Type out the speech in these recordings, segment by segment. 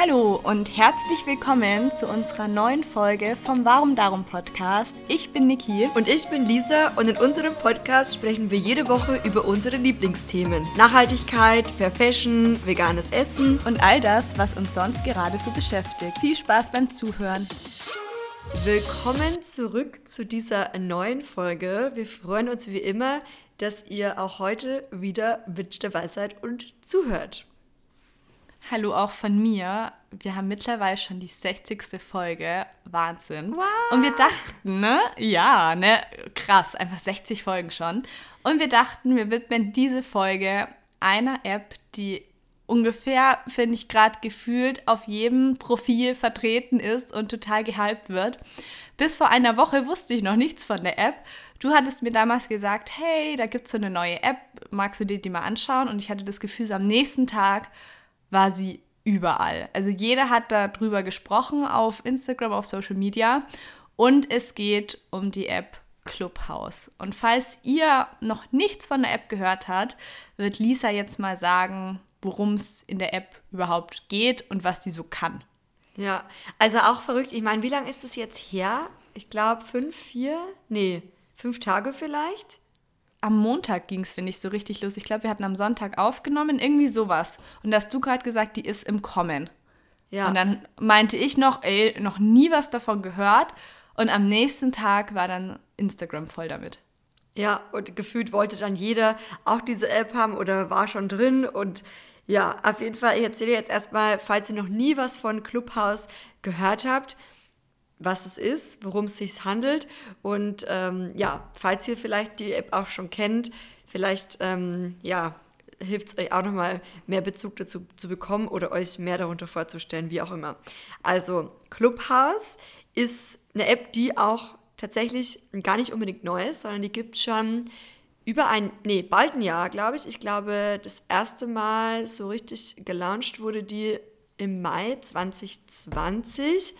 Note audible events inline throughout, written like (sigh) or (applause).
Hallo und herzlich willkommen zu unserer neuen Folge vom Warum Darum Podcast. Ich bin Niki. Und ich bin Lisa und in unserem Podcast sprechen wir jede Woche über unsere Lieblingsthemen. Nachhaltigkeit, Fair Fashion, veganes Essen und all das, was uns sonst gerade so beschäftigt. Viel Spaß beim Zuhören. Willkommen zurück zu dieser neuen Folge. Wir freuen uns wie immer, dass ihr auch heute wieder mit dabei seid und zuhört. Hallo auch von mir. Wir haben mittlerweile schon die 60. Folge. Wahnsinn. Wow. Und wir dachten, ne? Ja, ne? Krass, einfach 60 Folgen schon. Und wir dachten, wir widmen diese Folge einer App, die ungefähr, finde ich, gerade gefühlt auf jedem Profil vertreten ist und total gehypt wird. Bis vor einer Woche wusste ich noch nichts von der App. Du hattest mir damals gesagt, hey, da gibt es so eine neue App, magst du dir die mal anschauen? Und ich hatte das Gefühl, so am nächsten Tag war sie überall. Also jeder hat darüber gesprochen auf Instagram, auf Social Media. Und es geht um die App Clubhouse. Und falls ihr noch nichts von der App gehört habt, wird Lisa jetzt mal sagen, worum es in der App überhaupt geht und was die so kann. Ja, also auch verrückt. Ich meine, wie lange ist es jetzt her? Ich glaube fünf, vier, nee, fünf Tage vielleicht am Montag ging es, finde ich, so richtig los. Ich glaube, wir hatten am Sonntag aufgenommen, irgendwie sowas. Und da hast du gerade gesagt, die ist im Kommen. Ja. Und dann meinte ich noch, ey, noch nie was davon gehört. Und am nächsten Tag war dann Instagram voll damit. Ja, und gefühlt wollte dann jeder auch diese App haben oder war schon drin. Und ja, auf jeden Fall, ich erzähle jetzt erstmal, falls ihr noch nie was von Clubhouse gehört habt, was es ist, worum es sich handelt. Und ähm, ja, falls ihr vielleicht die App auch schon kennt, vielleicht ähm, ja, hilft es euch auch nochmal mehr Bezug dazu zu bekommen oder euch mehr darunter vorzustellen, wie auch immer. Also Clubhouse ist eine App, die auch tatsächlich gar nicht unbedingt neu ist, sondern die gibt schon über ein, nee, bald ein Jahr, glaube ich. Ich glaube, das erste Mal so richtig gelauncht wurde die im Mai 2020.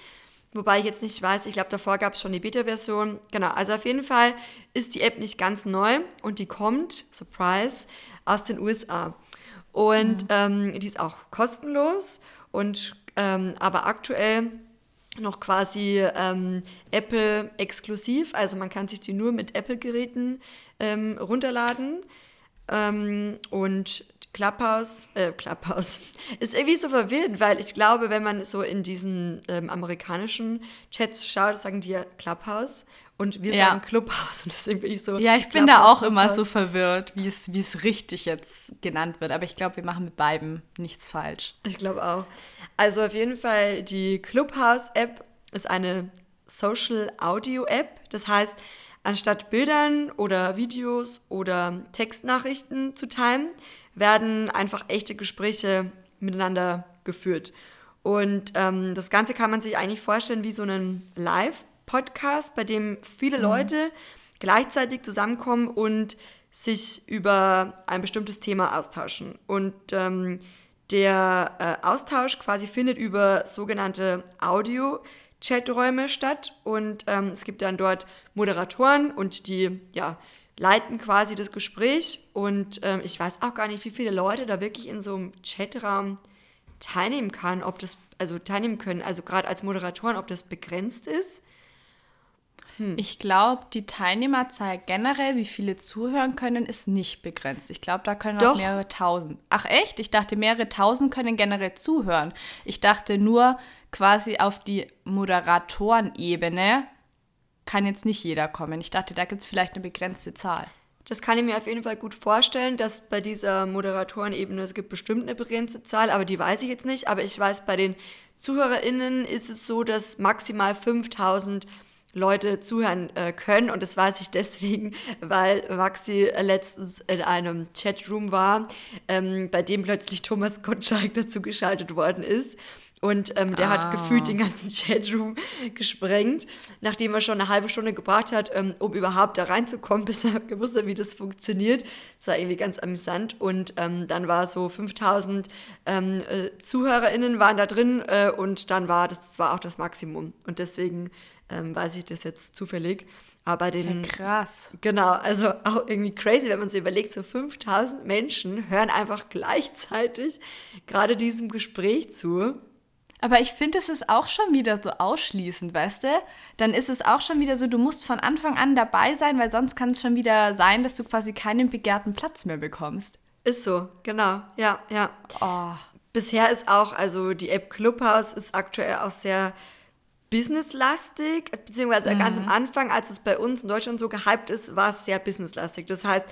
Wobei ich jetzt nicht weiß, ich glaube, davor gab es schon die Beta-Version. Genau, also auf jeden Fall ist die App nicht ganz neu und die kommt, Surprise, aus den USA. Und mhm. ähm, die ist auch kostenlos und ähm, aber aktuell noch quasi ähm, Apple exklusiv. Also man kann sich die nur mit Apple-Geräten ähm, runterladen. Ähm, und Clubhouse, äh, Clubhouse, (laughs) ist irgendwie so verwirrend, weil ich glaube, wenn man so in diesen ähm, amerikanischen Chats schaut, sagen die ja Clubhouse und wir ja. sagen Clubhouse (laughs) und deswegen bin ich so. Ja, ich bin da auch Clubhouse. immer so verwirrt, wie es, wie es richtig jetzt genannt wird, aber ich glaube, wir machen mit beiden nichts falsch. Ich glaube auch. Also auf jeden Fall, die Clubhouse-App ist eine Social Audio App, das heißt, Anstatt Bildern oder Videos oder Textnachrichten zu teilen, werden einfach echte Gespräche miteinander geführt. Und ähm, das Ganze kann man sich eigentlich vorstellen wie so einen Live-Podcast, bei dem viele mhm. Leute gleichzeitig zusammenkommen und sich über ein bestimmtes Thema austauschen. Und ähm, der äh, Austausch quasi findet über sogenannte Audio- Chaträume statt und ähm, es gibt dann dort Moderatoren und die ja, leiten quasi das Gespräch und ähm, ich weiß auch gar nicht, wie viele Leute da wirklich in so einem Chatraum teilnehmen kann, ob das also teilnehmen können, also gerade als Moderatoren, ob das begrenzt ist. Hm. Ich glaube, die Teilnehmerzahl generell, wie viele zuhören können, ist nicht begrenzt. Ich glaube, da können Doch. auch mehrere tausend. Ach echt? Ich dachte, mehrere tausend können generell zuhören. Ich dachte nur, quasi auf die Moderatorenebene kann jetzt nicht jeder kommen. Ich dachte, da gibt es vielleicht eine begrenzte Zahl. Das kann ich mir auf jeden Fall gut vorstellen, dass bei dieser Moderatorenebene es gibt bestimmt eine begrenzte Zahl, aber die weiß ich jetzt nicht. Aber ich weiß, bei den ZuhörerInnen ist es so, dass maximal 5000 Leute zuhören äh, können. Und das weiß ich deswegen, (laughs) weil Maxi letztens in einem Chatroom war, ähm, bei dem plötzlich Thomas Gottschalk dazu geschaltet worden ist. Und ähm, der ah. hat gefühlt den ganzen (laughs) Chatroom gesprengt, nachdem er schon eine halbe Stunde gebraucht hat, ähm, um überhaupt da reinzukommen, (laughs) bis er gewusst hat, wie das funktioniert. Das war irgendwie ganz amüsant. Und ähm, dann war so 5000 ähm, äh, ZuhörerInnen waren da drin äh, und dann war das, das war auch das Maximum. Und deswegen ähm, weiß ich das jetzt zufällig. Aber den. Ja, krass. Genau, also auch irgendwie crazy, wenn man sich überlegt, so 5000 Menschen hören einfach gleichzeitig gerade diesem Gespräch zu. Aber ich finde, es ist auch schon wieder so ausschließend, weißt du? Dann ist es auch schon wieder so, du musst von Anfang an dabei sein, weil sonst kann es schon wieder sein, dass du quasi keinen begehrten Platz mehr bekommst. Ist so, genau. Ja, ja. Oh. Bisher ist auch, also die App Clubhouse ist aktuell auch sehr businesslastig, beziehungsweise ganz am Anfang, als es bei uns in Deutschland so gehypt ist, war es sehr businesslastig. Das heißt,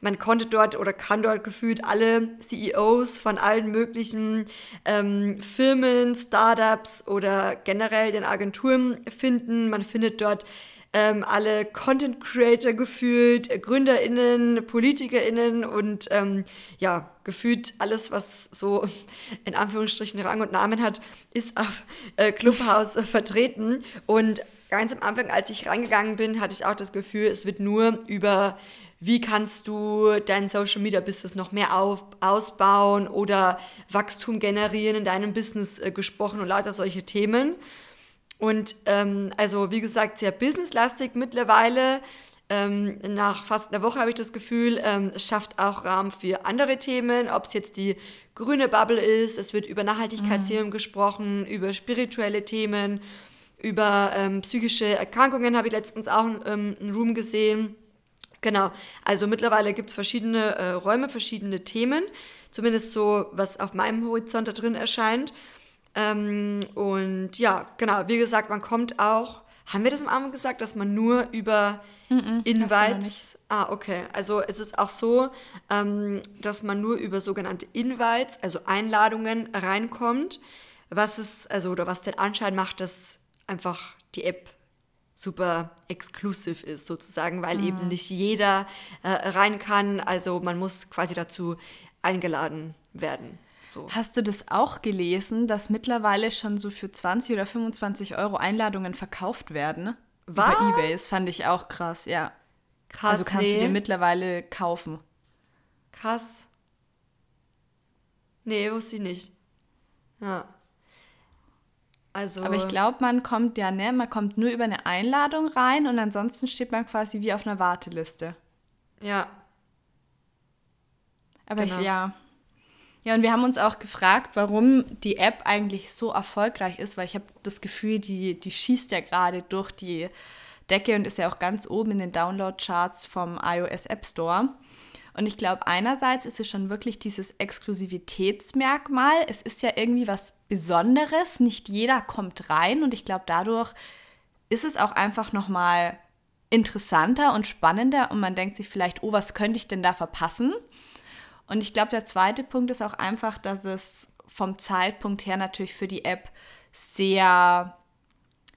man konnte dort oder kann dort gefühlt alle CEOs von allen möglichen ähm, Firmen, Startups oder generell den Agenturen finden. Man findet dort ähm, alle Content Creator gefühlt, GründerInnen, PolitikerInnen und ähm, ja, gefühlt alles, was so (laughs) in Anführungsstrichen Rang und Namen hat, ist auf äh, Clubhouse (laughs) vertreten. Und ganz am Anfang, als ich reingegangen bin, hatte ich auch das Gefühl, es wird nur über wie kannst du dein Social Media Business noch mehr auf, ausbauen oder Wachstum generieren in deinem Business äh, gesprochen und lauter solche Themen. Und ähm, also wie gesagt, sehr businesslastig mittlerweile. Ähm, nach fast einer Woche habe ich das Gefühl, ähm, es schafft auch Rahmen für andere Themen, ob es jetzt die grüne Bubble ist, es wird über Nachhaltigkeitsthemen mhm. gesprochen, über spirituelle Themen, über ähm, psychische Erkrankungen habe ich letztens auch ähm, einen Room gesehen. Genau, also mittlerweile gibt es verschiedene äh, Räume, verschiedene Themen, zumindest so, was auf meinem Horizont da drin erscheint. Ähm, und ja, genau, wie gesagt, man kommt auch, haben wir das am Anfang gesagt, dass man nur über mm -mm, Invites, ah, okay, also es ist auch so, ähm, dass man nur über sogenannte Invites, also Einladungen reinkommt, was es, also oder was den Anschein macht, dass einfach die App super exklusiv ist sozusagen, weil mm. eben nicht jeder äh, rein kann, also man muss quasi dazu eingeladen werden. So. Hast du das auch gelesen, dass mittlerweile schon so für 20 oder 25 Euro Einladungen verkauft werden? Was? Über Ebay. Das fand ich auch krass, ja. Krass. Also kannst nee. du dir mittlerweile kaufen. Krass. Nee, wusste ich nicht. Ja. Also. Aber ich glaube, man kommt ja, ne, man kommt nur über eine Einladung rein und ansonsten steht man quasi wie auf einer Warteliste. Ja. Aber genau. ich, ja. Ja, und wir haben uns auch gefragt, warum die App eigentlich so erfolgreich ist, weil ich habe das Gefühl, die, die schießt ja gerade durch die Decke und ist ja auch ganz oben in den Download-Charts vom iOS App Store. Und ich glaube, einerseits ist es schon wirklich dieses Exklusivitätsmerkmal. Es ist ja irgendwie was Besonderes. Nicht jeder kommt rein und ich glaube, dadurch ist es auch einfach nochmal interessanter und spannender und man denkt sich vielleicht, oh, was könnte ich denn da verpassen? Und ich glaube, der zweite Punkt ist auch einfach, dass es vom Zeitpunkt her natürlich für die App sehr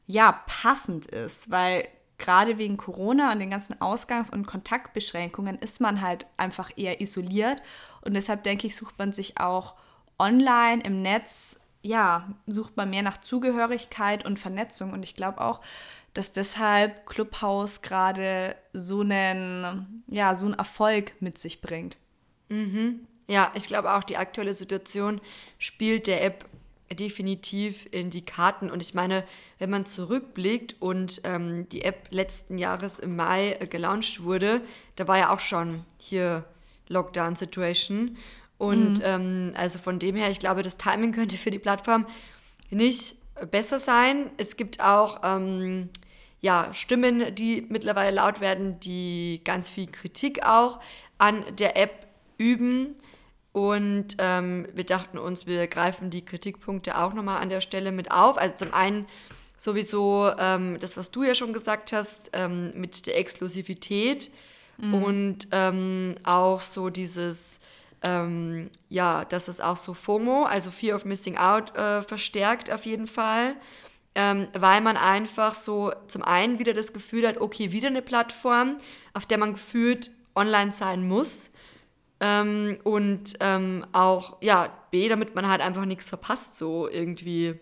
ja, passend ist, weil gerade wegen Corona und den ganzen Ausgangs- und Kontaktbeschränkungen ist man halt einfach eher isoliert und deshalb denke ich, sucht man sich auch online im Netz, ja, sucht man mehr nach Zugehörigkeit und Vernetzung und ich glaube auch, dass deshalb Clubhouse gerade so einen, ja, so einen Erfolg mit sich bringt. Mhm. Ja, ich glaube auch, die aktuelle Situation spielt der App definitiv in die Karten. Und ich meine, wenn man zurückblickt und ähm, die App letzten Jahres im Mai äh, gelauncht wurde, da war ja auch schon hier Lockdown-Situation. Und mhm. ähm, also von dem her, ich glaube, das Timing könnte für die Plattform nicht besser sein. Es gibt auch ähm, ja, Stimmen, die mittlerweile laut werden, die ganz viel Kritik auch an der App üben. Und ähm, wir dachten uns, wir greifen die Kritikpunkte auch nochmal an der Stelle mit auf. Also zum einen sowieso ähm, das, was du ja schon gesagt hast, ähm, mit der Exklusivität mhm. und ähm, auch so dieses, ähm, ja, dass es auch so FOMO, also Fear of Missing Out, äh, verstärkt auf jeden Fall. Ähm, weil man einfach so zum einen wieder das Gefühl hat, okay, wieder eine Plattform, auf der man gefühlt online sein muss ähm, und ähm, auch, ja, B, damit man halt einfach nichts verpasst, so irgendwie.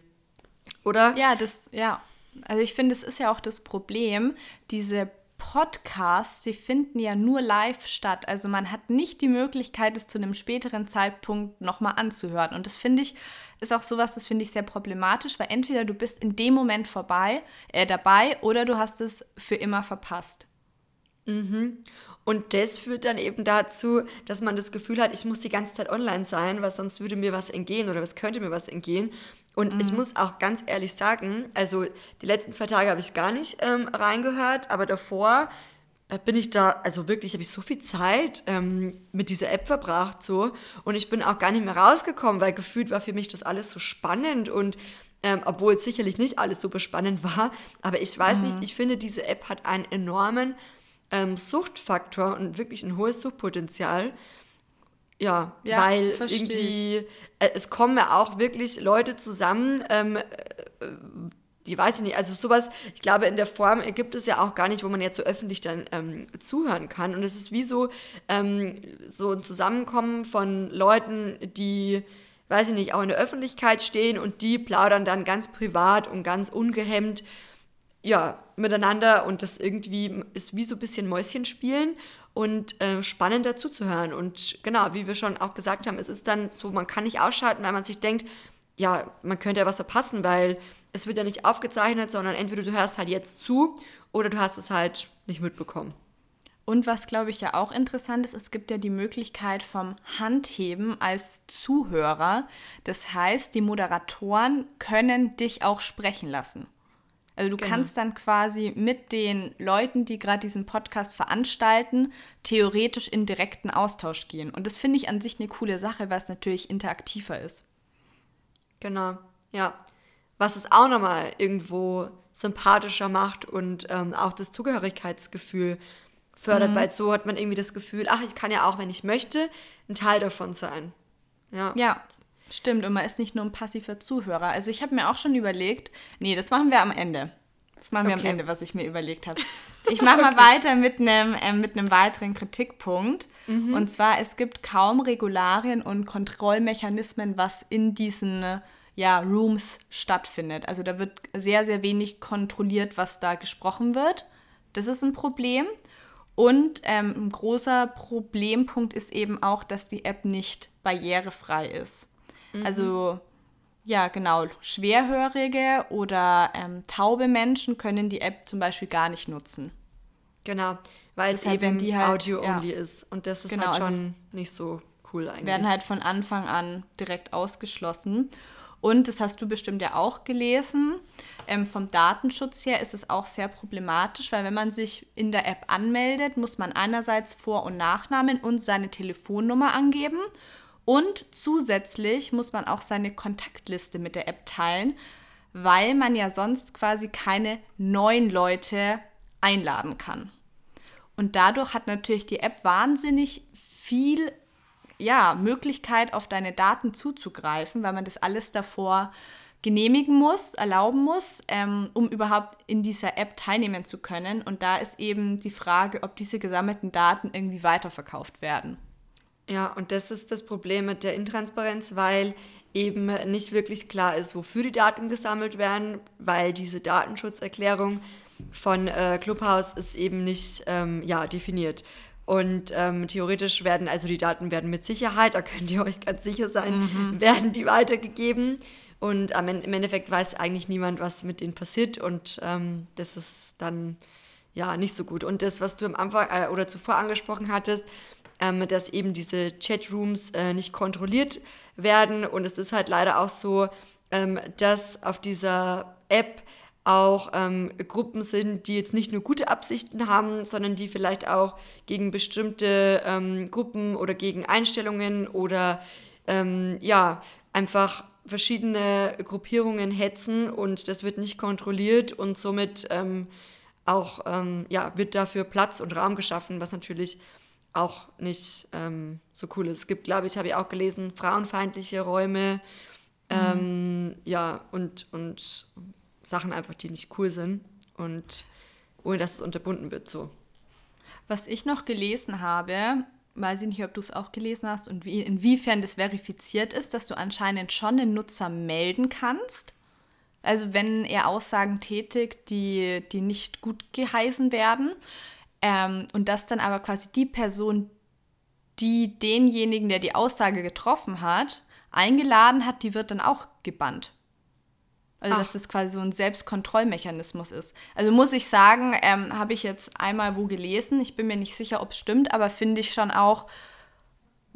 Oder? Ja, das, ja. Also ich finde, es ist ja auch das Problem, diese Podcasts, sie finden ja nur live statt. Also man hat nicht die Möglichkeit, es zu einem späteren Zeitpunkt nochmal anzuhören. Und das finde ich, ist auch sowas, das finde ich sehr problematisch, weil entweder du bist in dem Moment vorbei, äh, dabei oder du hast es für immer verpasst. Mhm. Und das führt dann eben dazu, dass man das Gefühl hat, ich muss die ganze Zeit online sein, weil sonst würde mir was entgehen oder es könnte mir was entgehen. Und ich muss auch ganz ehrlich sagen, also die letzten zwei Tage habe ich gar nicht ähm, reingehört, aber davor äh, bin ich da, also wirklich habe ich so viel Zeit ähm, mit dieser App verbracht so und ich bin auch gar nicht mehr rausgekommen, weil gefühlt war für mich das alles so spannend und ähm, obwohl es sicherlich nicht alles super spannend (laughs) war, aber ich weiß nicht, ich finde diese App hat einen enormen ähm, Suchtfaktor und wirklich ein hohes Suchtpotenzial. Ja, Ja, weil irgendwie, äh, es kommen ja auch wirklich Leute zusammen, ähm, äh, die weiß ich nicht, also sowas, ich glaube, in der Form gibt es ja auch gar nicht, wo man jetzt so öffentlich dann ähm, zuhören kann. Und es ist wie so, ähm, so ein Zusammenkommen von Leuten, die, weiß ich nicht, auch in der Öffentlichkeit stehen und die plaudern dann ganz privat und ganz ungehemmt ja, miteinander und das irgendwie ist wie so ein bisschen Mäuschen spielen und äh, spannend dazu zu hören. Und genau, wie wir schon auch gesagt haben, es ist dann so, man kann nicht ausschalten, weil man sich denkt, ja, man könnte ja was verpassen, weil es wird ja nicht aufgezeichnet, sondern entweder du hörst halt jetzt zu oder du hast es halt nicht mitbekommen. Und was, glaube ich, ja auch interessant ist, es gibt ja die Möglichkeit vom Handheben als Zuhörer. Das heißt, die Moderatoren können dich auch sprechen lassen. Also du Genau. kannst dann quasi mit den Leuten, die gerade diesen Podcast veranstalten, theoretisch in direkten Austausch gehen. Und das finde ich an sich eine coole Sache, weil es natürlich interaktiver ist. Genau, ja. Was es auch nochmal irgendwo sympathischer macht und ähm, auch das Zugehörigkeitsgefühl fördert, weil so hat man irgendwie das Gefühl, ach, ich kann ja auch, wenn ich möchte, ein Teil davon sein. Ja. Ja, stimmt. Und man ist nicht nur ein passiver Zuhörer. Also ich habe mir auch schon überlegt, nee, das machen wir am Ende. Das machen wir Okay. am Ende, was ich mir überlegt habe. Ich mache mal (laughs) weiter mit einem mit einem weiteren Kritikpunkt. Und zwar, es gibt kaum Regularien und Kontrollmechanismen, was in diesen äh, ja, Rooms stattfindet. Also da wird sehr, sehr wenig kontrolliert, was da gesprochen wird. Das ist ein Problem. Und ähm, ein großer Problempunkt ist eben auch, dass die App nicht barrierefrei ist. Also ja, genau, Schwerhörige oder ähm, taube Menschen können die App zum Beispiel gar nicht nutzen. Genau, weil es eben die halt- Audio-only ist. Und das ist Genau, halt also- schon nicht so cool eigentlich. Werden halt von Anfang an direkt ausgeschlossen. Und das hast du bestimmt ja auch gelesen. Ähm, vom Datenschutz her ist es auch sehr problematisch, weil wenn man sich in der App anmeldet, muss man einerseits Vor- und Nachnamen und seine Telefonnummer angeben. Und zusätzlich muss man auch seine Kontaktliste mit der App teilen, weil man ja sonst quasi keine neuen Leute einladen kann. Und dadurch hat natürlich die App wahnsinnig viel ja, Möglichkeit, auf deine Daten zuzugreifen, weil man das alles davor genehmigen muss, erlauben muss, ähm, um überhaupt in dieser App teilnehmen zu können. Und da ist eben die Frage, ob diese gesammelten Daten irgendwie weiterverkauft werden. Ja, und das ist das Problem mit der Intransparenz, weil eben nicht wirklich klar ist, wofür die Daten gesammelt werden, weil diese Datenschutzerklärung von äh, Clubhouse ist eben nicht ähm, ja, definiert. Und ähm, theoretisch werden, also die Daten werden mit Sicherheit, (laughs) da könnt ihr euch ganz sicher sein, werden die weitergegeben. Und am Ende, im Endeffekt weiß eigentlich niemand, was mit denen passiert. Und ähm, das ist dann ja nicht so gut. Und das, was du am Anfang äh, oder zuvor angesprochen hattest, ähm, dass eben diese Chatrooms äh, nicht kontrolliert werden. Und es ist halt leider auch so, ähm, dass auf dieser App auch ähm, Gruppen sind, die jetzt nicht nur gute Absichten haben, sondern die vielleicht auch gegen bestimmte ähm, Gruppen oder gegen Einstellungen oder ähm, ja, einfach verschiedene Gruppierungen hetzen und das wird nicht kontrolliert und somit ähm, auch ähm, ja, wird dafür Platz und Raum geschaffen, was natürlich auch nicht ähm, so cool ist. Es gibt, glaube ich, habe ich auch gelesen, frauenfeindliche Räume, ähm, ja, und, und Sachen einfach, die nicht cool sind und ohne dass es unterbunden wird so. Was ich noch gelesen habe, weiß ich nicht, ob du es auch gelesen hast und wie, inwiefern das verifiziert ist, dass du anscheinend schon den Nutzer melden kannst. Also wenn er Aussagen tätigt, die, die nicht gut geheißen werden. Ähm, und dass dann aber quasi die Person, die denjenigen, der die Aussage getroffen hat, eingeladen hat, die wird dann auch gebannt. Also, Ach. dass das quasi so ein Selbstkontrollmechanismus ist. Also muss ich sagen, ähm, habe ich jetzt einmal wo gelesen. Ich bin mir nicht sicher, ob es stimmt, aber finde ich schon auch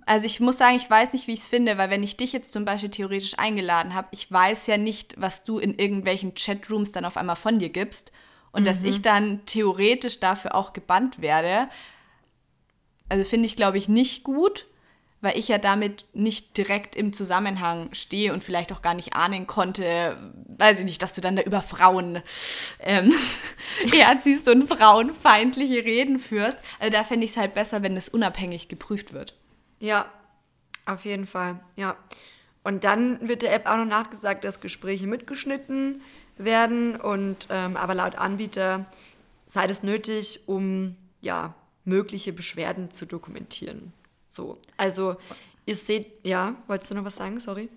Also ich muss sagen, ich weiß nicht, wie ich es finde, weil wenn ich dich jetzt zum Beispiel theoretisch eingeladen habe, ich weiß ja nicht, was du in irgendwelchen Chatrooms dann auf einmal von dir gibst und mhm. dass ich dann theoretisch dafür auch gebannt werde. Also finde ich, glaube ich, nicht gut, weil ich ja damit nicht direkt im Zusammenhang stehe und vielleicht auch gar nicht ahnen konnte, weiß ich nicht, dass du dann da über Frauen ähm, (laughs) (laughs) herziehst und frauenfeindliche Reden führst. Also da fände ich es halt besser, wenn es unabhängig geprüft wird. Ja, auf jeden Fall, ja. Und dann wird der App auch noch nachgesagt, dass Gespräche mitgeschnitten werden und ähm, aber laut Anbieter sei es nötig, um ja mögliche Beschwerden zu dokumentieren. So, also ihr seht, ja, wolltest du noch was sagen? Sorry.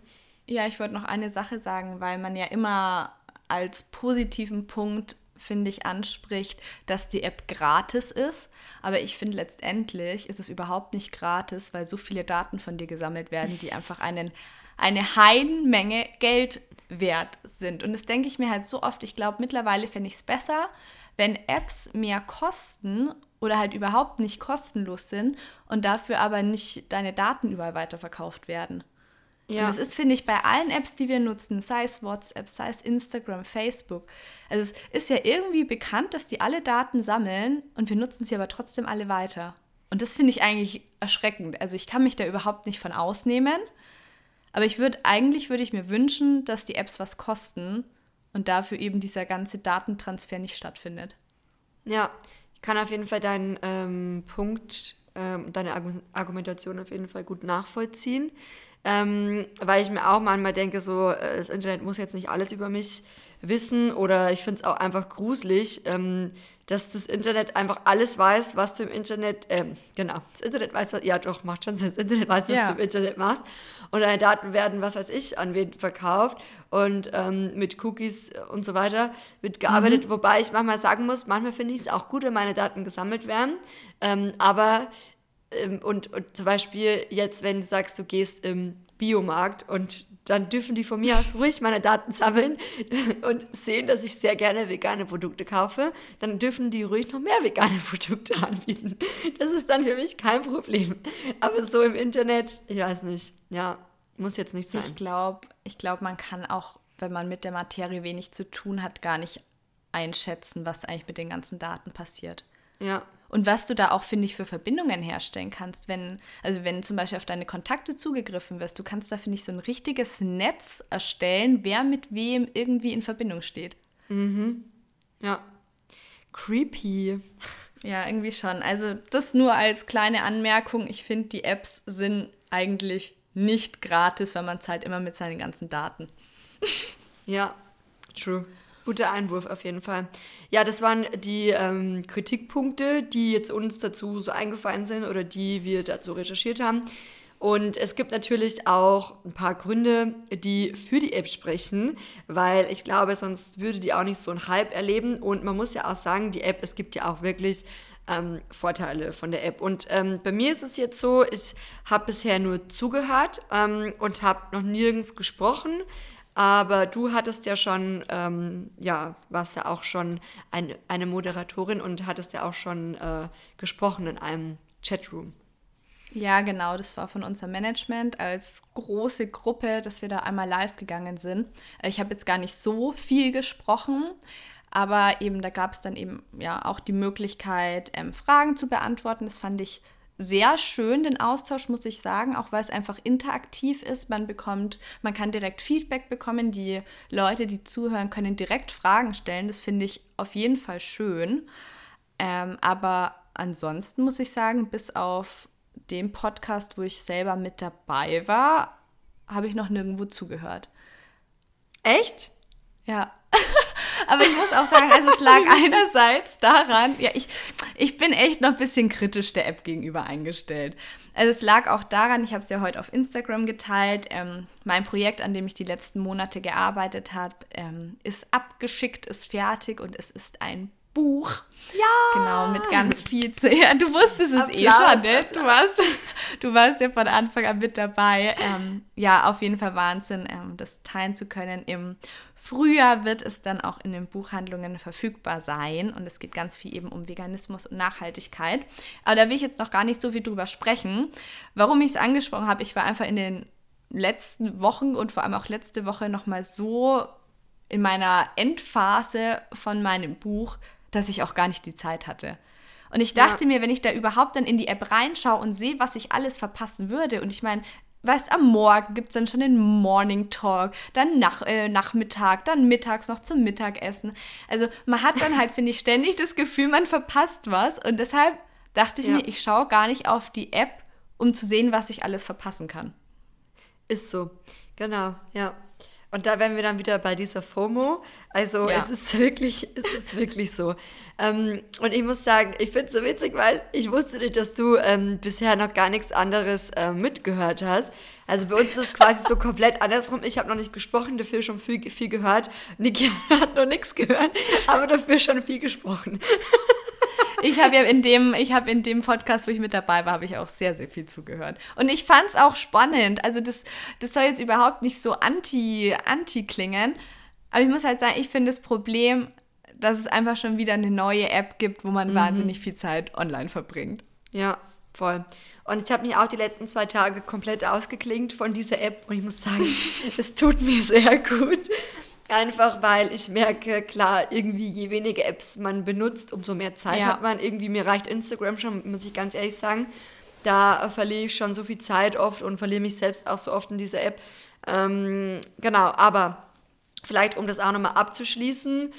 Ja, ich wollte noch eine Sache sagen, weil man ja immer als positiven Punkt finde ich, anspricht, dass die App gratis ist. Aber ich finde, letztendlich ist es überhaupt nicht gratis, weil so viele Daten von dir gesammelt werden, die einfach einen, eine Heidenmenge Geld wert sind. Und das denke ich mir halt so oft. Ich glaube, mittlerweile fände ich es besser, wenn Apps mehr kosten oder halt überhaupt nicht kostenlos sind und dafür aber nicht deine Daten überall weiterverkauft werden. Ja. Und das ist, finde ich, bei allen Apps, die wir nutzen, sei es WhatsApp, sei es Instagram, Facebook. Also es ist ja irgendwie bekannt, dass die alle Daten sammeln und wir nutzen sie aber trotzdem alle weiter. Und das finde ich eigentlich erschreckend. Also ich kann mich da überhaupt nicht von ausnehmen. Aber ich würde, eigentlich würde ich mir wünschen, dass die Apps was kosten und dafür eben dieser ganze Datentransfer nicht stattfindet. Ja, ich kann auf jeden Fall deinen ähm, Punkt, ähm, deine Argumentation auf jeden Fall gut nachvollziehen. Ähm, weil ich mir auch manchmal denke, so, äh, das Internet muss jetzt nicht alles über mich wissen oder ich finde es auch einfach gruselig, ähm, dass das Internet einfach alles weiß, was du im Internet, ähm, genau, das Internet weiß, was, ja doch, macht schon Sinn, das Internet weiß, was ja. du im Internet machst und deine Daten werden, was weiß ich, an wen verkauft und ähm, mit Cookies und so weiter wird gearbeitet, mhm. wobei ich manchmal sagen muss, manchmal finde ich es auch gut, wenn meine Daten gesammelt werden, ähm, aber und, und zum Beispiel jetzt, wenn du sagst, du gehst im Biomarkt und dann dürfen die von mir aus ruhig meine Daten sammeln (laughs) und sehen, dass ich sehr gerne vegane Produkte kaufe, dann dürfen die ruhig noch mehr vegane (laughs) Produkte anbieten. Das ist dann für mich kein Problem. Aber so im Internet, ich weiß nicht, ja, muss jetzt nicht sein. Ich glaube, ich glaub, man kann auch, wenn man mit der Materie wenig zu tun hat, gar nicht einschätzen, was eigentlich mit den ganzen Daten passiert. Ja. Und was du da auch, finde ich, für Verbindungen herstellen kannst, wenn, also wenn zum Beispiel auf deine Kontakte zugegriffen wirst, du kannst da, finde ich, so ein richtiges Netz erstellen, wer mit wem irgendwie in Verbindung steht. Mhm. Ja. Creepy. Ja, irgendwie schon. Also das nur als kleine Anmerkung. Ich finde, die Apps sind eigentlich nicht gratis, weil man zahlt immer mit seinen ganzen Daten. Ja, true. Guter Einwurf auf jeden Fall. Ja, das waren die ähm, Kritikpunkte, die jetzt uns dazu so eingefallen sind oder die wir dazu recherchiert haben. Und es gibt natürlich auch ein paar Gründe, die für die App sprechen, weil ich glaube, sonst würde die auch nicht so einen Hype erleben. Und man muss ja auch sagen, die App, es gibt ja auch wirklich ähm, Vorteile von der App. Und ähm, bei mir ist es jetzt so, ich habe bisher nur zugehört ähm, und habe noch nirgends gesprochen. Aber du hattest ja schon, ähm, ja, warst ja auch schon ein, eine Moderatorin und hattest ja auch schon äh, gesprochen in einem Chatroom. Ja, genau, das war von unserem Management als große Gruppe, dass wir da einmal live gegangen sind. Ich habe jetzt gar nicht so viel gesprochen, aber eben da gab es dann eben ja auch die Möglichkeit, ähm, Fragen zu beantworten. Das fand ich sehr schön, den Austausch, muss ich sagen, auch weil es einfach interaktiv ist. Man bekommt, man kann direkt Feedback bekommen. Die Leute, die zuhören, können direkt Fragen stellen. Das finde ich auf jeden Fall schön. Ähm, aber ansonsten muss ich sagen, bis auf den Podcast, wo ich selber mit dabei war, habe ich noch nirgendwo zugehört. Echt? Ja. (laughs) Aber ich muss auch sagen, also es lag (laughs) einerseits daran, ja, ich, ich bin echt noch ein bisschen kritisch der App gegenüber eingestellt. Also es lag auch daran, ich habe es ja heute auf Instagram geteilt, ähm, mein Projekt, an dem ich die letzten Monate gearbeitet habe, ähm, ist abgeschickt, ist fertig und es ist ein Buch. Ja! Genau, mit ganz viel zu. (laughs) Ja, du wusstest es eh schon, ne? Du warst, (laughs) du warst ja von Anfang an mit dabei. Ähm, ja, auf jeden Fall Wahnsinn, ähm, das teilen zu können. Im Frühjahr wird es dann auch in den Buchhandlungen verfügbar sein und es geht ganz viel eben um Veganismus und Nachhaltigkeit. Aber da will ich jetzt noch gar nicht so viel drüber sprechen. Warum ich es angesprochen habe, ich war einfach in den letzten Wochen und vor allem auch letzte Woche nochmal so in meiner Endphase von meinem Buch, dass ich auch gar nicht die Zeit hatte. Und ich dachte ja. mir, wenn ich da überhaupt dann in die App reinschaue und sehe, was ich alles verpassen würde, und ich meine, weißt, am Morgen gibt es dann schon den Morning Talk, dann nach, äh, Nachmittag, dann mittags noch zum Mittagessen. Also man hat dann halt, finde ich, ständig das Gefühl, man verpasst was. Und deshalb dachte ich ja. mir, ich schaue gar nicht auf die App, um zu sehen, was ich alles verpassen kann. Ist so, genau, ja. Und da wären wir dann wieder bei dieser FOMO. Also ja. es ist wirklich, es ist wirklich so. Ähm, und ich muss sagen, ich finde es so witzig, weil ich wusste nicht, dass du ähm, bisher noch gar nichts anderes äh, mitgehört hast. Also bei uns ist es quasi so komplett andersrum. Ich habe noch nicht gesprochen, dafür schon viel, viel gehört. Niki (laughs) hat noch nichts gehört, aber dafür schon viel gesprochen. Ich habe ja in dem, ich habe in dem Podcast, wo ich mit dabei war, habe ich auch sehr, sehr viel zugehört. Und ich fand es auch spannend. Also das, das soll jetzt überhaupt nicht so anti, anti klingen. Aber ich muss halt sagen, ich finde das Problem, dass es einfach schon wieder eine neue App gibt, wo man mhm. wahnsinnig viel Zeit online verbringt. Ja, voll. Und ich habe mich auch die letzten zwei Tage komplett ausgeklingt von dieser App und ich muss sagen, (laughs) es tut mir sehr gut. Einfach weil ich merke, klar, irgendwie je weniger Apps man benutzt, umso mehr Zeit ja. hat man. Irgendwie mir reicht Instagram schon, muss ich ganz ehrlich sagen. Da verliere ich schon so viel Zeit oft und verliere mich selbst auch so oft in dieser App. Ähm, genau, aber vielleicht um das auch nochmal abzuschließen,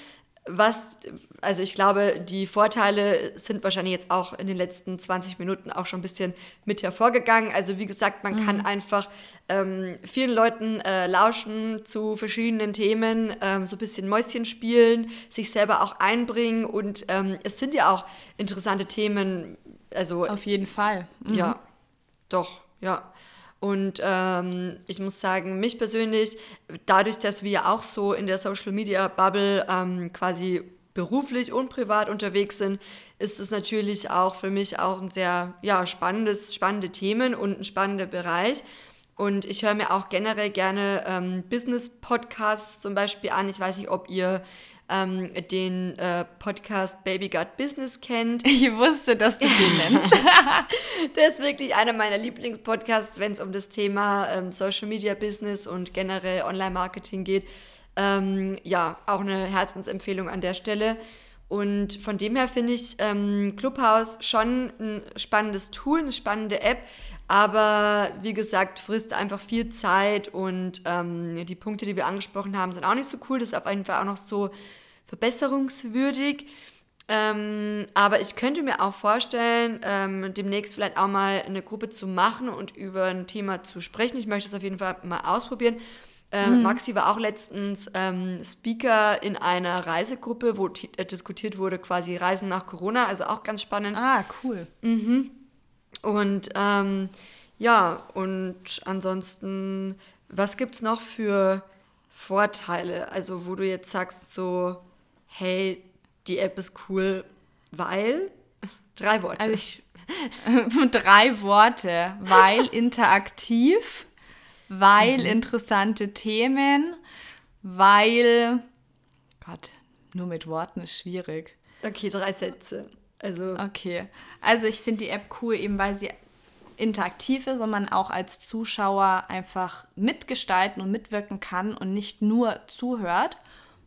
was, also ich glaube, die Vorteile sind wahrscheinlich jetzt auch in den letzten 20 Minuten auch schon ein bisschen mit hervorgegangen. Also wie gesagt, man mhm. kann einfach ähm, vielen Leuten äh, lauschen zu verschiedenen Themen, ähm, so ein bisschen Mäuschen spielen, sich selber auch einbringen und ähm, es sind ja auch interessante Themen. Also auf jeden Fall. Mhm. Ja, doch, ja. Und ähm, ich muss sagen, mich persönlich, dadurch, dass wir auch so in der Social Media Bubble ähm, quasi beruflich und privat unterwegs sind, ist es natürlich auch für mich auch ein sehr ja, spannendes, spannende Themen und ein spannender Bereich. Und ich höre mir auch generell gerne ähm, Business-Podcasts zum Beispiel an. Ich weiß nicht, ob ihr ähm, den äh, Podcast Baby Gut Business kennt. Ich wusste, dass du den nennst. (laughs) der ist wirklich einer meiner Lieblingspodcasts, wenn es um das Thema ähm, Social Media Business und generell Online-Marketing geht. Ähm, ja, auch eine Herzensempfehlung an der Stelle. Und von dem her finde ich ähm, Clubhouse schon ein spannendes Tool, eine spannende App, aber wie gesagt, frisst einfach viel Zeit und ähm, die Punkte, die wir angesprochen haben, sind auch nicht so cool. Das ist auf jeden Fall auch noch so verbesserungswürdig. Ähm, aber ich könnte mir auch vorstellen, ähm, demnächst vielleicht auch mal eine Gruppe zu machen und über ein Thema zu sprechen. Ich möchte es auf jeden Fall mal ausprobieren. Ähm, mhm. Maxi war auch letztens ähm, Speaker in einer Reisegruppe, wo äh, diskutiert wurde quasi Reisen nach Corona, also auch ganz spannend. Ah, cool. Mhm. Und ähm, ja, und ansonsten, was gibt es noch für Vorteile? Also, wo du jetzt sagst, so, hey, die App ist cool, weil. Drei Worte. Also ich, (laughs) drei Worte. Weil (laughs) interaktiv, weil mhm. interessante Themen, weil. Gott, nur mit Worten ist schwierig. Okay, drei Sätze. Also. Okay. Also ich finde die App cool, eben weil sie interaktiv ist und man auch als Zuschauer einfach mitgestalten und mitwirken kann und nicht nur zuhört.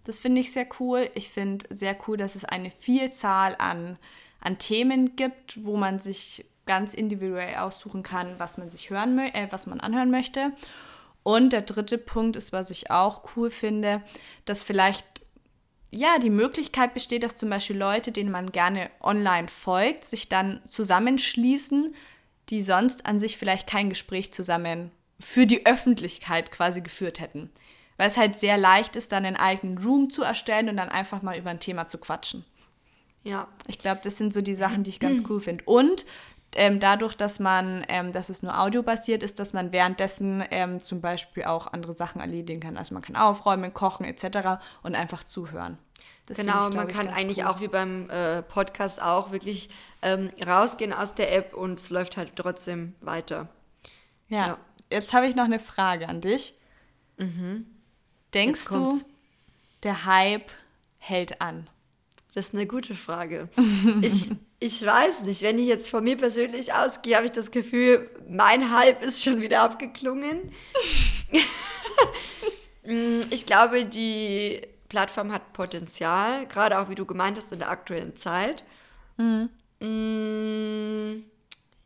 Das finde ich sehr cool. Ich finde sehr cool, dass es eine Vielzahl an, an Themen gibt, wo man sich ganz individuell aussuchen kann, was man sich hören äh, was man anhören möchte. Und der dritte Punkt ist, was ich auch cool finde, dass vielleicht ja, die Möglichkeit besteht, dass zum Beispiel Leute, denen man gerne online folgt, sich dann zusammenschließen, die sonst an sich vielleicht kein Gespräch zusammen für die Öffentlichkeit quasi geführt hätten. Weil es halt sehr leicht ist, dann einen eigenen Room zu erstellen und dann einfach mal über ein Thema zu quatschen. Ja. Ich glaube, das sind so die Sachen, die ich ganz cool finde. Und ähm, dadurch, dass man, ähm, dass es nur audiobasiert ist, dass man währenddessen ähm, zum Beispiel auch andere Sachen erledigen kann. Also man kann aufräumen, kochen etc. und einfach zuhören. Das genau, ich, man kann eigentlich cool. auch wie beim äh, Podcast auch wirklich ähm, rausgehen aus der App und es läuft halt trotzdem weiter. Ja, ja. jetzt habe ich noch eine Frage an dich. Mhm. Denkst du, der Hype hält an? Das ist eine gute Frage. (laughs) Ich, ich weiß nicht, wenn ich jetzt von mir persönlich ausgehe, habe ich das Gefühl, mein Hype ist schon wieder abgeklungen. (laughs) Mm, ich glaube, die Plattform hat Potenzial, gerade auch wie du gemeint hast in der aktuellen Zeit. Mhm. Mm,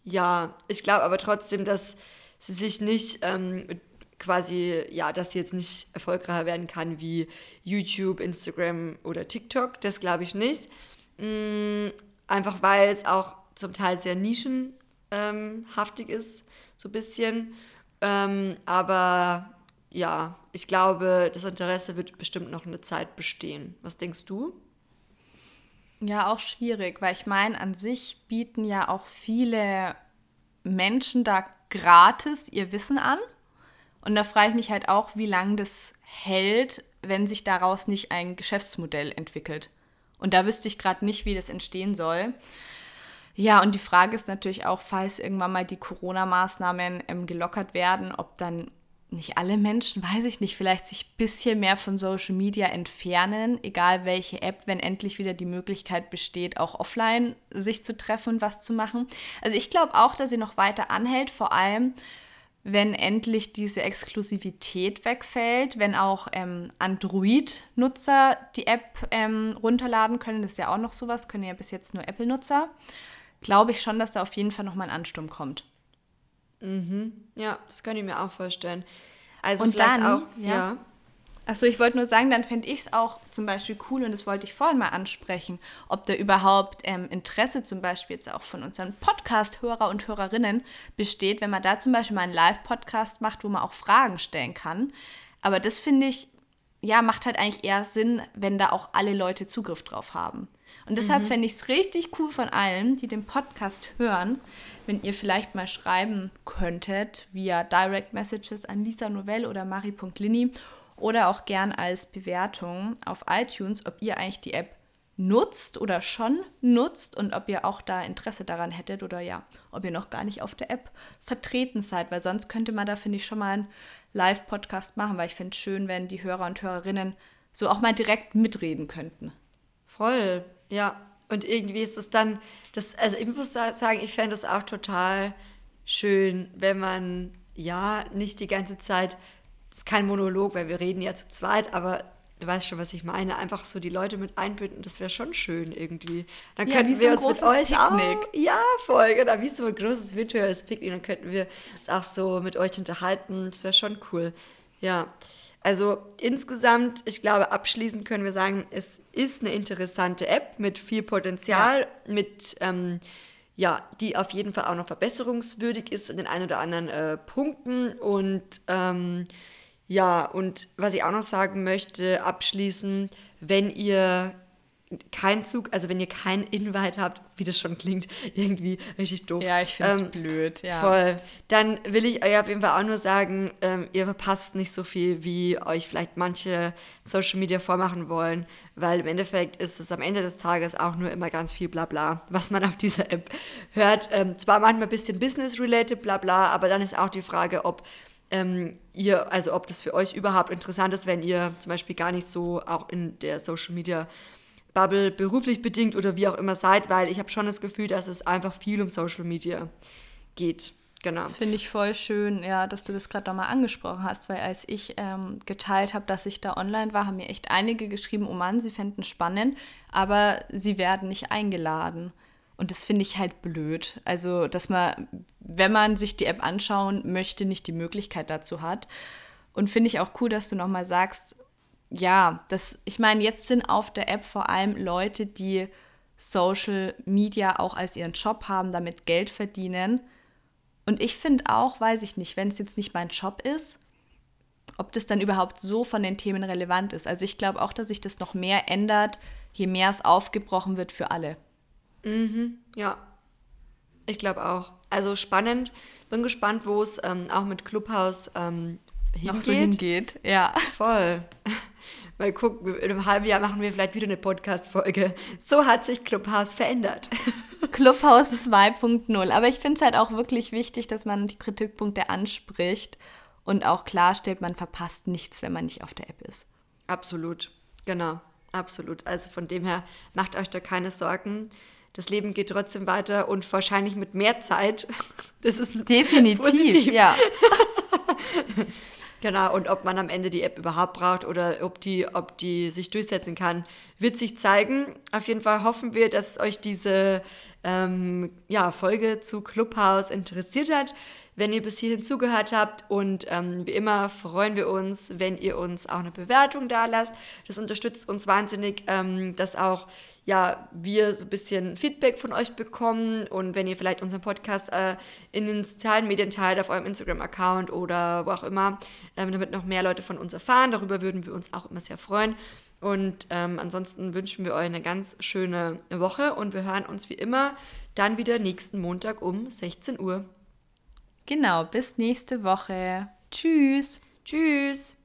ja, ich glaube aber trotzdem, dass sie sich nicht ähm, quasi, ja, dass sie jetzt nicht erfolgreicher werden kann wie YouTube, Instagram oder TikTok. Das glaube ich nicht. Einfach weil es auch zum Teil sehr nischenhaftig ist, so ein bisschen. Ähm, aber ja, ich glaube, das Interesse wird bestimmt noch eine Zeit bestehen. Was denkst du? Ja, auch schwierig, weil ich meine, an sich bieten ja auch viele Menschen da gratis ihr Wissen an. Und da frage ich mich halt auch, wie lange das hält, wenn sich daraus nicht ein Geschäftsmodell entwickelt. Und da wüsste ich gerade nicht, wie das entstehen soll. Ja, und die Frage ist natürlich auch, falls irgendwann mal die Corona-Maßnahmen ähm, gelockert werden, ob dann nicht alle Menschen, weiß ich nicht, vielleicht sich ein bisschen mehr von Social Media entfernen, egal welche App, wenn endlich wieder die Möglichkeit besteht, auch offline sich zu treffen und was zu machen. Also ich glaube auch, dass sie noch weiter anhält, vor allem wenn endlich diese Exklusivität wegfällt, wenn auch ähm, Android-Nutzer die App ähm, runterladen können, das ist ja auch noch sowas, können ja bis jetzt nur Apple-Nutzer, glaube ich schon, dass da auf jeden Fall nochmal ein Ansturm kommt. Mhm. Ja, das kann ich mir auch vorstellen. Also und vielleicht dann, auch, ja. ja. Achso, ich wollte nur sagen, dann fände ich es auch zum Beispiel cool, und das wollte ich vorhin mal ansprechen, ob da überhaupt ähm, Interesse zum Beispiel jetzt auch von unseren Podcast-Hörer und Hörerinnen besteht, wenn man da zum Beispiel mal einen Live-Podcast macht, wo man auch Fragen stellen kann. Aber das finde ich, ja, macht halt eigentlich eher Sinn, wenn da auch alle Leute Zugriff drauf haben. Und deshalb mhm. fände ich es richtig cool von allen, die den Podcast hören, wenn ihr vielleicht mal schreiben könntet via Direct Messages an Lisa Novell oder Marie.lini oder auch gern als Bewertung auf iTunes, ob ihr eigentlich die App nutzt oder schon nutzt und ob ihr auch da Interesse daran hättet oder ja, ob ihr noch gar nicht auf der App vertreten seid, weil sonst könnte man da, finde ich, schon mal einen Live-Podcast machen, weil ich finde es schön, wenn die Hörer und Hörerinnen so auch mal direkt mitreden könnten. Voll, ja. Und irgendwie ist es dann, das, also ich muss sagen, ich fände es auch total schön, wenn man ja nicht die ganze Zeit ist kein Monolog, weil wir reden ja zu zweit, aber du weißt schon, was ich meine. Einfach so die Leute mit einbinden, das wäre schon schön irgendwie. Dann ja, könnten wir so uns mit euch Picknick. auch. Ja, voll, genau, wie so ein großes virtuelles Picknick. Dann könnten wir uns auch so mit euch unterhalten. Das wäre schon cool. Ja. Also insgesamt, ich glaube, abschließend können wir sagen, es ist eine interessante App mit viel Potenzial, ja. mit ähm, ja, die auf jeden Fall auch noch verbesserungswürdig ist in den ein oder anderen äh, Punkten und ähm, ja, und was ich auch noch sagen möchte, abschließend, wenn ihr keinen Zug, also wenn ihr keinen Invite habt, wie das schon klingt, (laughs) irgendwie richtig doof. Ja, ich finde es ähm, blöd, ja. Voll. Dann will ich euch auf jeden Fall auch nur sagen, ähm, ihr verpasst nicht so viel, wie euch vielleicht manche Social Media vormachen wollen, weil im Endeffekt ist es am Ende des Tages auch nur immer ganz viel Blabla, was man (laughs) auf dieser App hört. Ähm, zwar manchmal ein bisschen Business-related Blabla, aber dann ist auch die Frage, ob ähm, ihr, also ob das für euch überhaupt interessant ist, wenn ihr zum Beispiel gar nicht so auch in der Social Media Bubble beruflich bedingt oder wie auch immer seid, weil ich habe schon das Gefühl, dass es einfach viel um Social Media geht. Genau. Das finde ich voll schön, ja, dass du das gerade nochmal angesprochen hast, weil als ich ähm, geteilt habe, dass ich da online war, haben mir echt einige geschrieben, oh Mann, sie fänden es spannend, aber sie werden nicht eingeladen. Und das finde ich halt blöd. Also, dass man, wenn man sich die App anschauen möchte, nicht die Möglichkeit dazu hat. Und finde ich auch cool, dass du nochmal sagst, ja, das, ich meine, jetzt sind auf der App vor allem Leute, die Social Media auch als ihren Job haben, damit Geld verdienen. Und ich finde auch, weiß ich nicht, wenn es jetzt nicht mein Job ist, ob das dann überhaupt so von den Themen relevant ist. Also ich glaube auch, dass sich das noch mehr ändert, je mehr es aufgebrochen wird für alle. Mhm, ja. Ich glaube auch. Also spannend. Bin gespannt, wo es ähm, auch mit Clubhouse ähm, hingeht. Noch so hingeht, ja. Voll. (laughs) Mal gucken, in einem halben Jahr machen wir vielleicht wieder eine Podcast-Folge. So hat sich Clubhouse verändert. (laughs) Clubhouse 2.0. Aber ich finde es halt auch wirklich wichtig, dass man die Kritikpunkte anspricht und auch klarstellt, man verpasst nichts, wenn man nicht auf der App ist. Absolut, genau, absolut. Also von dem her, macht euch da keine Sorgen. Das Leben geht trotzdem weiter und wahrscheinlich mit mehr Zeit. (laughs) Das ist definitiv, positiv. ja. (laughs) Genau, und ob man am Ende die App überhaupt braucht oder ob die, ob die sich durchsetzen kann, wird sich zeigen. Auf jeden Fall hoffen wir, dass euch diese ähm, ja, Folge zu Clubhouse interessiert hat wenn ihr bis hierhin zugehört habt. Und ähm, wie immer freuen wir uns, wenn ihr uns auch eine Bewertung da lasst. Das unterstützt uns wahnsinnig, ähm, dass auch ja, wir so ein bisschen Feedback von euch bekommen. Und wenn ihr vielleicht unseren Podcast äh, in den sozialen Medien teilt, auf eurem Instagram-Account oder wo auch immer, ähm, damit noch mehr Leute von uns erfahren. Darüber würden wir uns auch immer sehr freuen. Und ähm, ansonsten wünschen wir euch eine ganz schöne Woche und wir hören uns wie immer dann wieder nächsten Montag um 16 Uhr. Genau, bis nächste Woche. Tschüss. Tschüss.